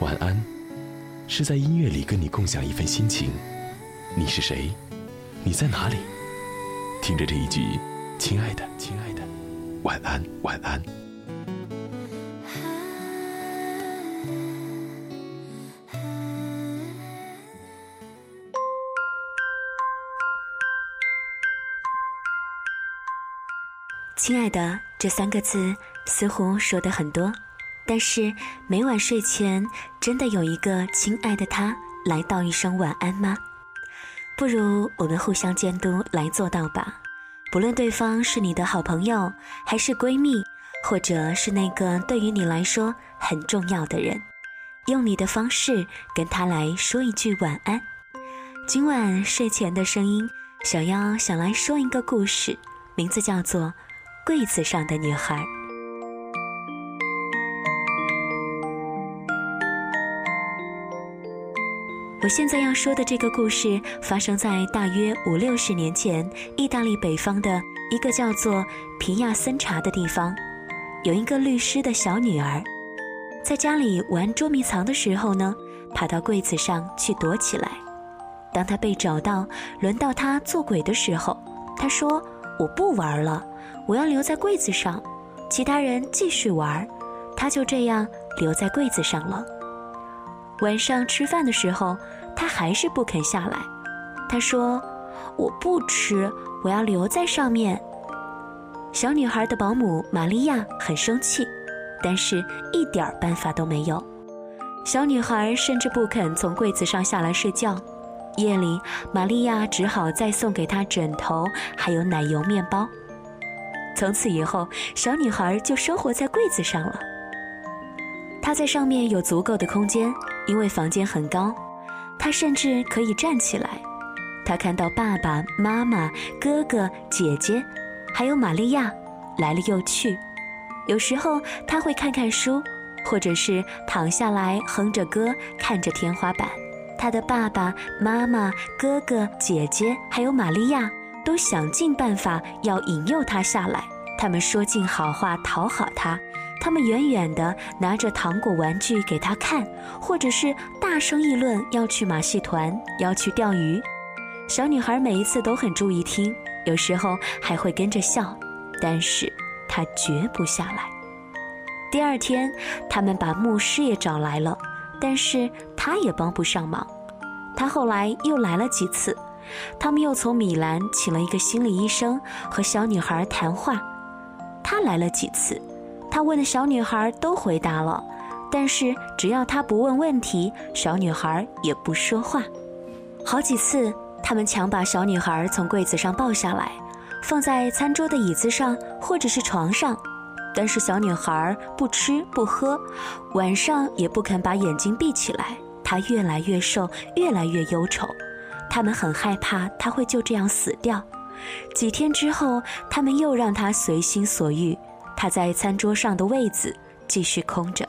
晚安，是在音乐里跟你共享一份心情。你是谁？你在哪里？听着这一句，亲爱的，亲爱的，晚安，晚安。亲爱的这三个字似乎说的很多，但是每晚睡前真的有一个亲爱的他来道一声晚安吗？不如我们互相监督来做到吧。不论对方是你的好朋友，还是闺蜜，或者是那个对于你来说很重要的人，用你的方式跟他来说一句晚安。今晚睡前的声音，小妖想来说一个故事，名字叫做。柜子上的女孩。我现在要说的这个故事发生在大约五六十年前，意大利北方的一个叫做皮亚森查的地方，有一个律师的小女儿，在家里玩捉迷藏的时候呢，爬到柜子上去躲起来。当她被找到，轮到她做鬼的时候，她说：“我不玩了。”我要留在柜子上，其他人继续玩，他就这样留在柜子上了。晚上吃饭的时候，他还是不肯下来。他说：“我不吃，我要留在上面。”小女孩的保姆玛利亚很生气，但是一点办法都没有。小女孩甚至不肯从柜子上下来睡觉。夜里，玛利亚只好再送给她枕头，还有奶油面包。从此以后，小女孩就生活在柜子上了。她在上面有足够的空间，因为房间很高，他甚至可以站起来。他看到爸爸妈妈、哥哥姐姐，还有玛利亚来了又去。有时候他会看看书，或者是躺下来哼着歌，看着天花板。他的爸爸妈妈、哥哥姐姐还有玛利亚。都想尽办法要引诱他下来，他们说尽好话讨好他，他们远远地拿着糖果玩具给他看，或者是大声议论要去马戏团，要去钓鱼。小女孩每一次都很注意听，有时候还会跟着笑，但是她绝不下来。第二天，他们把牧师也找来了，但是他也帮不上忙。他后来又来了几次。他们又从米兰请了一个心理医生和小女孩谈话。他来了几次，他问的小女孩都回答了，但是只要他不问问题，小女孩也不说话。好几次，他们强把小女孩从柜子上抱下来，放在餐桌的椅子上或者是床上，但是小女孩不吃不喝，晚上也不肯把眼睛闭起来。她越来越瘦，越来越忧愁。他们很害怕她会就这样死掉。几天之后，他们又让她随心所欲，她在餐桌上的位子继续空着。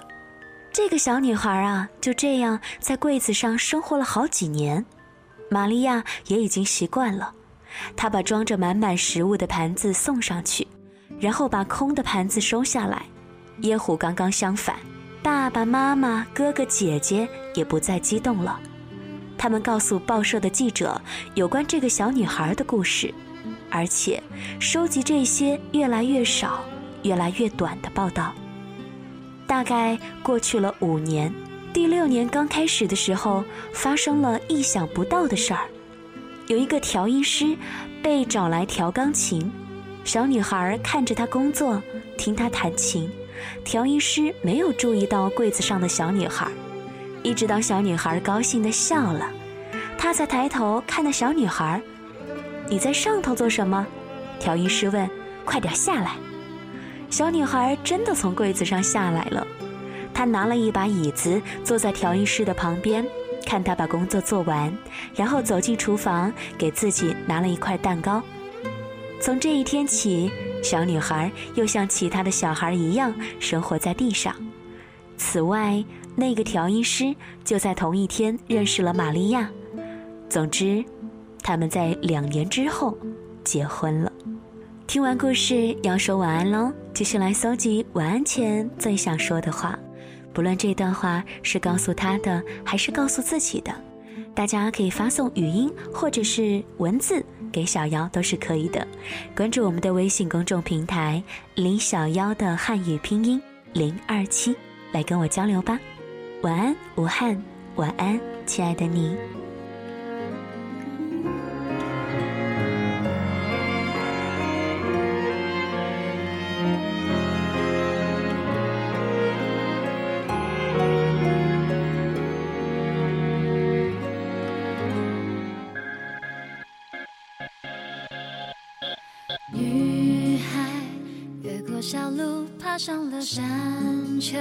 这个小女孩啊，就这样在柜子上生活了好几年。玛利亚也已经习惯了，她把装着满满食物的盘子送上去，然后把空的盘子收下来。耶虎刚刚相反，爸爸妈妈、哥哥姐姐也不再激动了。他们告诉报社的记者有关这个小女孩的故事，而且收集这些越来越少、越来越短的报道。大概过去了五年，第六年刚开始的时候，发生了意想不到的事儿。有一个调音师被找来调钢琴，小女孩看着他工作，听他弹琴。调音师没有注意到柜子上的小女孩。一直到小女孩高兴的笑了，他才抬头看到小女孩。你在上头做什么？调音师问。快点下来。小女孩真的从柜子上下来了，她拿了一把椅子坐在调音师的旁边，看他把工作做完，然后走进厨房给自己拿了一块蛋糕。从这一天起，小女孩又像其他的小孩一样生活在地上。此外，那个调音师就在同一天认识了玛利亚。总之，他们在两年之后结婚了。听完故事要说晚安喽，继续来搜集晚安前最想说的话。不论这段话是告诉他的，还是告诉自己的，大家可以发送语音或者是文字给小妖都是可以的。关注我们的微信公众平台“李小妖”的汉语拼音零二七，来跟我交流吧。晚安，武汉，晚安，亲爱的你。女孩越过小路爬上了山丘，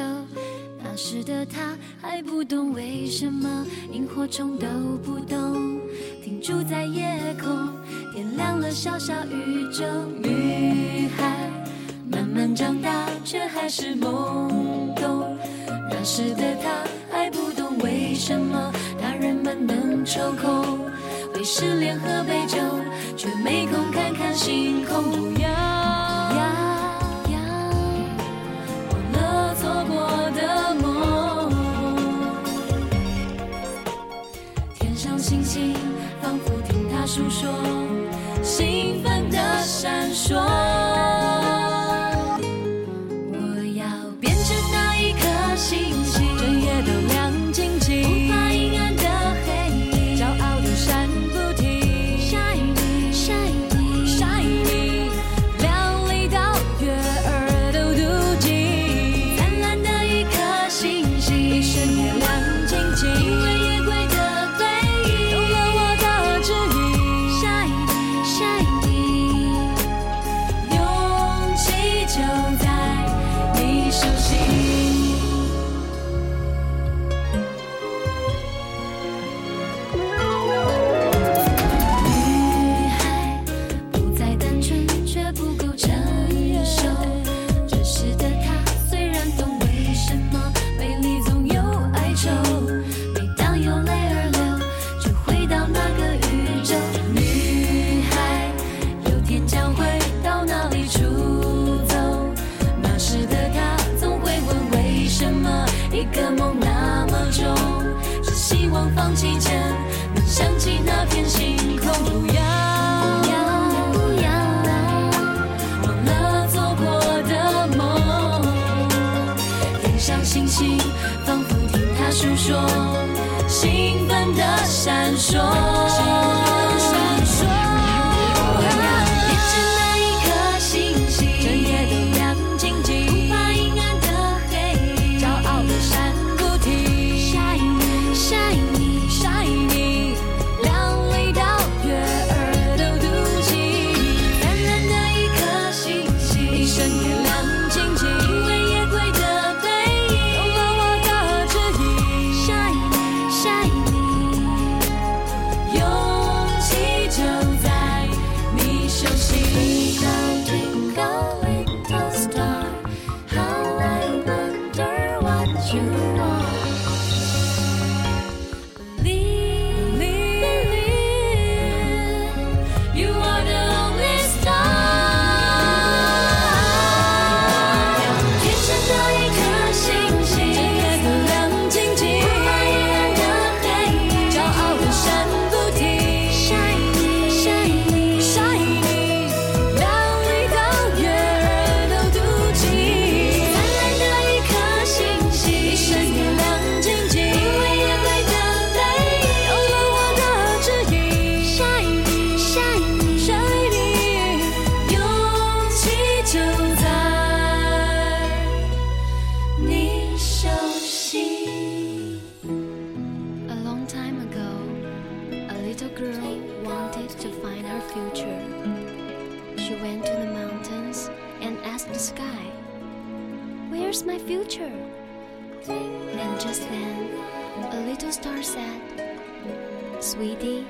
那时的他还不懂为什么萤火虫都不懂，停住在夜空，点亮了小小宇宙。女孩慢慢长大，却还是懵懂。那时的他还不懂为什么大人们能抽空，为失恋喝杯酒，却没空看看星空。说，兴奋的闪烁。Where's my future? And just then, a little star said, Sweetie,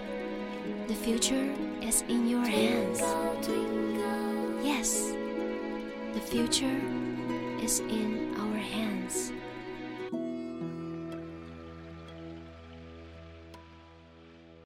the future is in your hands. Yes, the future is in.